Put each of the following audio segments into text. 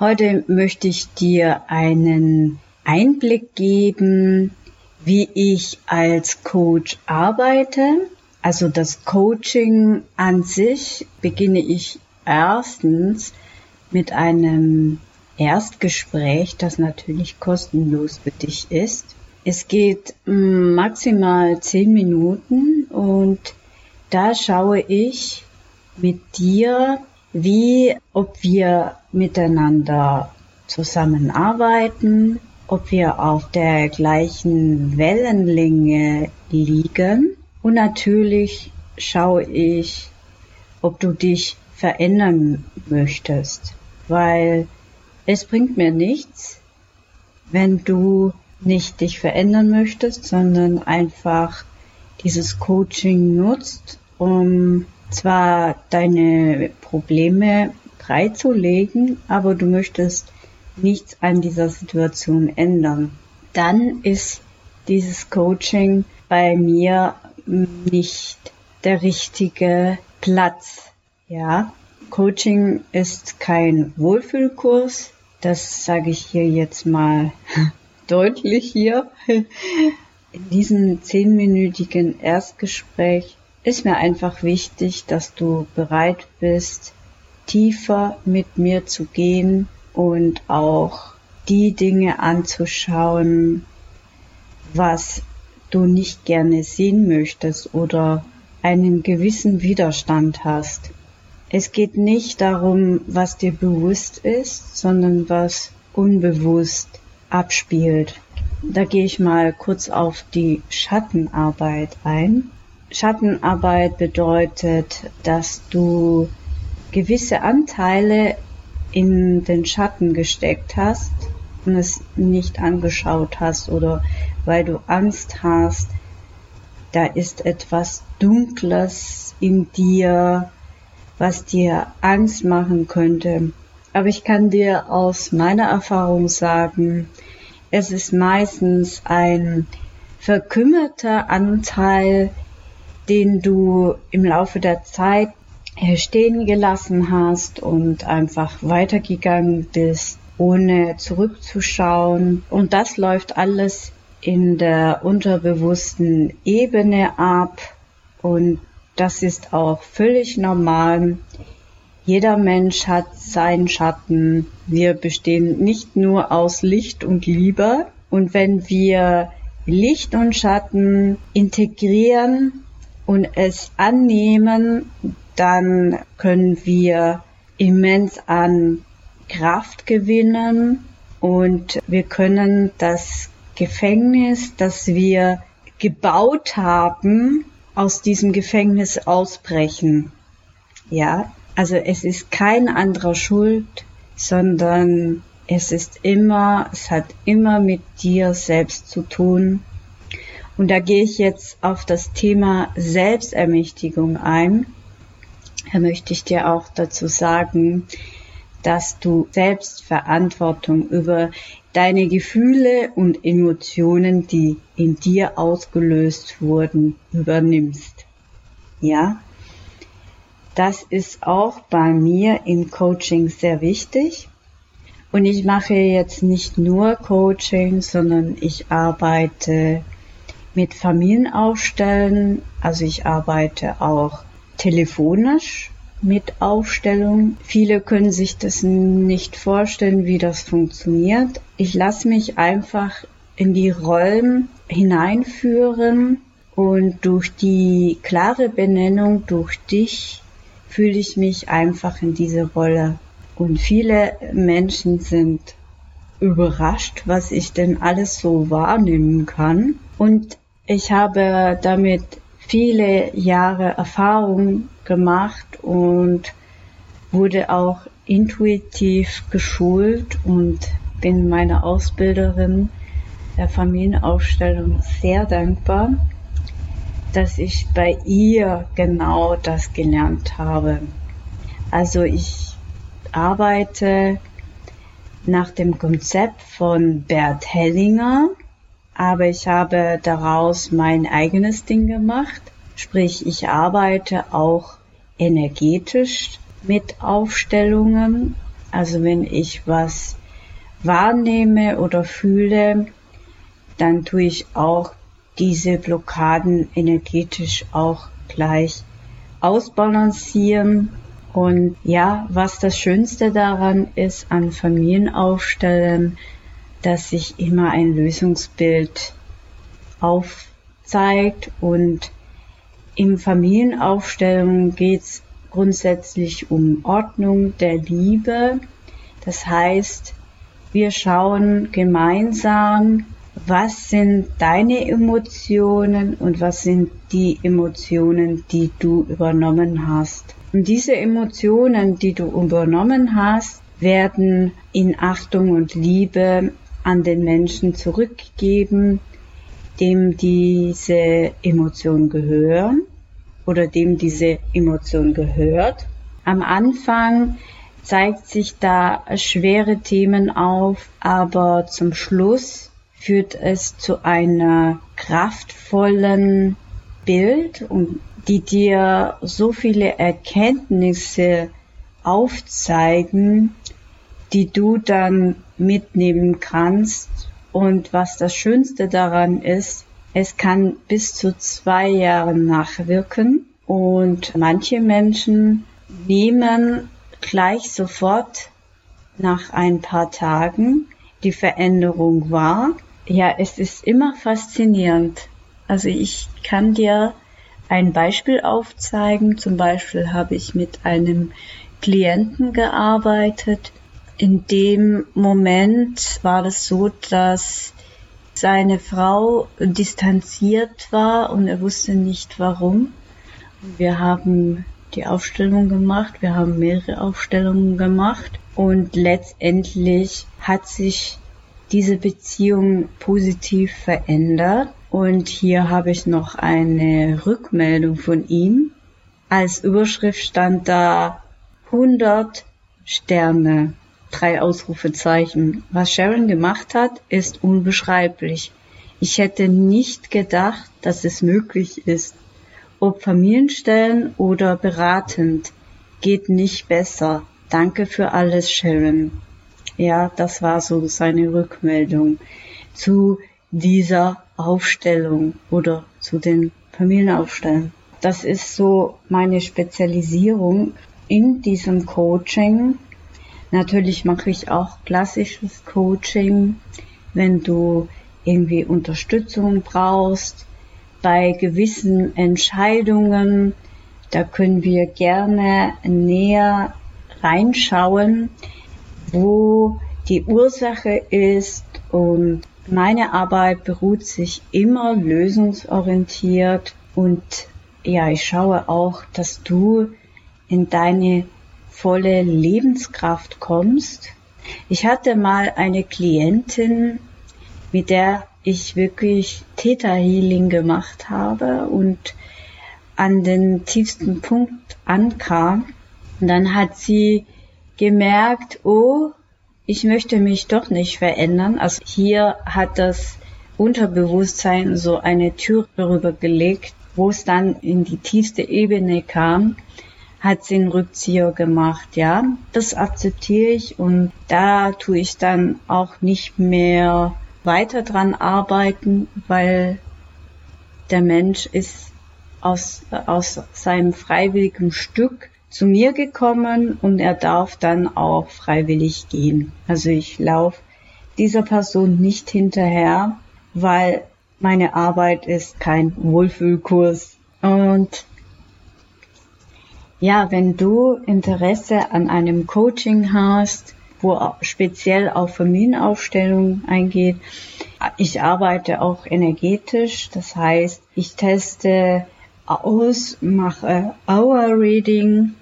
Heute möchte ich dir einen Einblick geben, wie ich als Coach arbeite. Also das Coaching an sich beginne ich erstens mit einem Erstgespräch, das natürlich kostenlos für dich ist. Es geht maximal zehn Minuten und da schaue ich mit dir wie ob wir miteinander zusammenarbeiten, ob wir auf der gleichen Wellenlänge liegen. Und natürlich schaue ich, ob du dich verändern möchtest, weil es bringt mir nichts, wenn du nicht dich verändern möchtest, sondern einfach dieses Coaching nutzt, um zwar deine Probleme freizulegen, aber du möchtest nichts an dieser Situation ändern, dann ist dieses Coaching bei mir nicht der richtige Platz. Ja, Coaching ist kein Wohlfühlkurs. Das sage ich hier jetzt mal deutlich hier. In diesem zehnminütigen Erstgespräch ist mir einfach wichtig, dass du bereit bist, tiefer mit mir zu gehen und auch die Dinge anzuschauen, was du nicht gerne sehen möchtest oder einen gewissen Widerstand hast. Es geht nicht darum, was dir bewusst ist, sondern was unbewusst abspielt. Da gehe ich mal kurz auf die Schattenarbeit ein. Schattenarbeit bedeutet, dass du gewisse Anteile in den Schatten gesteckt hast und es nicht angeschaut hast oder weil du Angst hast, da ist etwas Dunkles in dir, was dir Angst machen könnte. Aber ich kann dir aus meiner Erfahrung sagen, es ist meistens ein verkümmerter Anteil, den du im Laufe der Zeit stehen gelassen hast und einfach weitergegangen bist, ohne zurückzuschauen. Und das läuft alles in der unterbewussten Ebene ab und das ist auch völlig normal. Jeder Mensch hat seinen Schatten. Wir bestehen nicht nur aus Licht und Liebe. Und wenn wir Licht und Schatten integrieren und es annehmen, dann können wir immens an Kraft gewinnen und wir können das Gefängnis, das wir gebaut haben, aus diesem Gefängnis ausbrechen. Ja, also es ist kein anderer Schuld, sondern es ist immer, es hat immer mit dir selbst zu tun und da gehe ich jetzt auf das Thema Selbstermächtigung ein. Da möchte ich dir auch dazu sagen, dass du Selbstverantwortung über deine Gefühle und Emotionen, die in dir ausgelöst wurden, übernimmst. Ja, das ist auch bei mir im Coaching sehr wichtig. Und ich mache jetzt nicht nur Coaching, sondern ich arbeite mit Familienaufstellen. Also ich arbeite auch telefonisch mit Aufstellung. Viele können sich das nicht vorstellen, wie das funktioniert. Ich lasse mich einfach in die Rollen hineinführen und durch die klare Benennung durch dich fühle ich mich einfach in diese Rolle. Und viele Menschen sind überrascht, was ich denn alles so wahrnehmen kann. Und ich habe damit viele Jahre Erfahrung gemacht und wurde auch intuitiv geschult und bin meiner Ausbilderin der Familienaufstellung sehr dankbar, dass ich bei ihr genau das gelernt habe. Also ich arbeite nach dem Konzept von Bert Hellinger, aber ich habe daraus mein eigenes Ding gemacht. Sprich, ich arbeite auch energetisch mit Aufstellungen. Also wenn ich was wahrnehme oder fühle, dann tue ich auch diese Blockaden energetisch auch gleich ausbalancieren. Und ja, was das Schönste daran ist an Familienaufstellen, dass sich immer ein Lösungsbild aufzeigt und im Familienaufstellung geht es grundsätzlich um Ordnung der Liebe. Das heißt, wir schauen gemeinsam, was sind deine Emotionen und was sind die Emotionen, die du übernommen hast. Und diese Emotionen, die du übernommen hast, werden in Achtung und Liebe an den Menschen zurückgegeben, dem diese Emotion gehören oder dem diese Emotion gehört. Am Anfang zeigt sich da schwere Themen auf, aber zum Schluss führt es zu einer kraftvollen Bild die dir so viele Erkenntnisse aufzeigen, die du dann mitnehmen kannst. Und was das Schönste daran ist, es kann bis zu zwei Jahren nachwirken und manche Menschen nehmen gleich sofort nach ein paar Tagen die Veränderung wahr. Ja, es ist immer faszinierend. Also ich kann dir ein Beispiel aufzeigen. Zum Beispiel habe ich mit einem Klienten gearbeitet. In dem Moment war es so, dass seine Frau distanziert war und er wusste nicht warum. Wir haben die Aufstellung gemacht. Wir haben mehrere Aufstellungen gemacht und letztendlich hat sich diese Beziehung positiv verändert. Und hier habe ich noch eine Rückmeldung von ihm. Als Überschrift stand da 100 Sterne, drei Ausrufezeichen. Was Sharon gemacht hat, ist unbeschreiblich. Ich hätte nicht gedacht, dass es möglich ist, ob Familienstellen oder beratend, geht nicht besser. Danke für alles, Sharon. Ja, das war so seine Rückmeldung zu dieser Aufstellung oder zu den Familienaufstellen. Das ist so meine Spezialisierung in diesem Coaching. Natürlich mache ich auch klassisches Coaching, wenn du irgendwie Unterstützung brauchst, bei gewissen Entscheidungen, da können wir gerne näher reinschauen, wo die Ursache ist. Und meine Arbeit beruht sich immer lösungsorientiert. Und ja, ich schaue auch, dass du in deine volle Lebenskraft kommst. Ich hatte mal eine Klientin, mit der ich wirklich Theta Healing gemacht habe und an den tiefsten Punkt ankam. Und dann hat sie gemerkt, oh, ich möchte mich doch nicht verändern. Also hier hat das Unterbewusstsein so eine Tür darüber gelegt, wo es dann in die tiefste Ebene kam, hat sie einen Rückzieher gemacht, ja. Das akzeptiere ich und da tue ich dann auch nicht mehr weiter dran arbeiten, weil der Mensch ist aus, aus seinem freiwilligen Stück zu mir gekommen und er darf dann auch freiwillig gehen. Also ich laufe dieser Person nicht hinterher, weil meine Arbeit ist kein Wohlfühlkurs. Und ja, wenn du Interesse an einem Coaching hast, wo speziell auf Familienaufstellung eingeht. Ich arbeite auch energetisch, das heißt, ich teste aus, mache Hour Reading,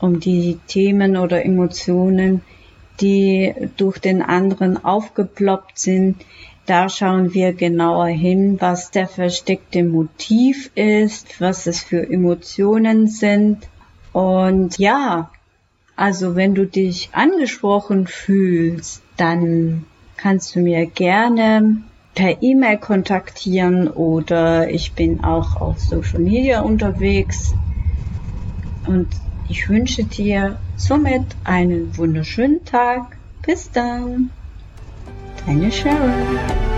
um die Themen oder Emotionen, die durch den anderen aufgeploppt sind. Da schauen wir genauer hin, was der versteckte Motiv ist, was es für Emotionen sind. Und ja, also wenn du dich angesprochen fühlst, dann kannst du mir gerne per E-Mail kontaktieren oder ich bin auch auf Social Media unterwegs. Und ich wünsche dir somit einen wunderschönen Tag. Bis dann. Deine Sharon.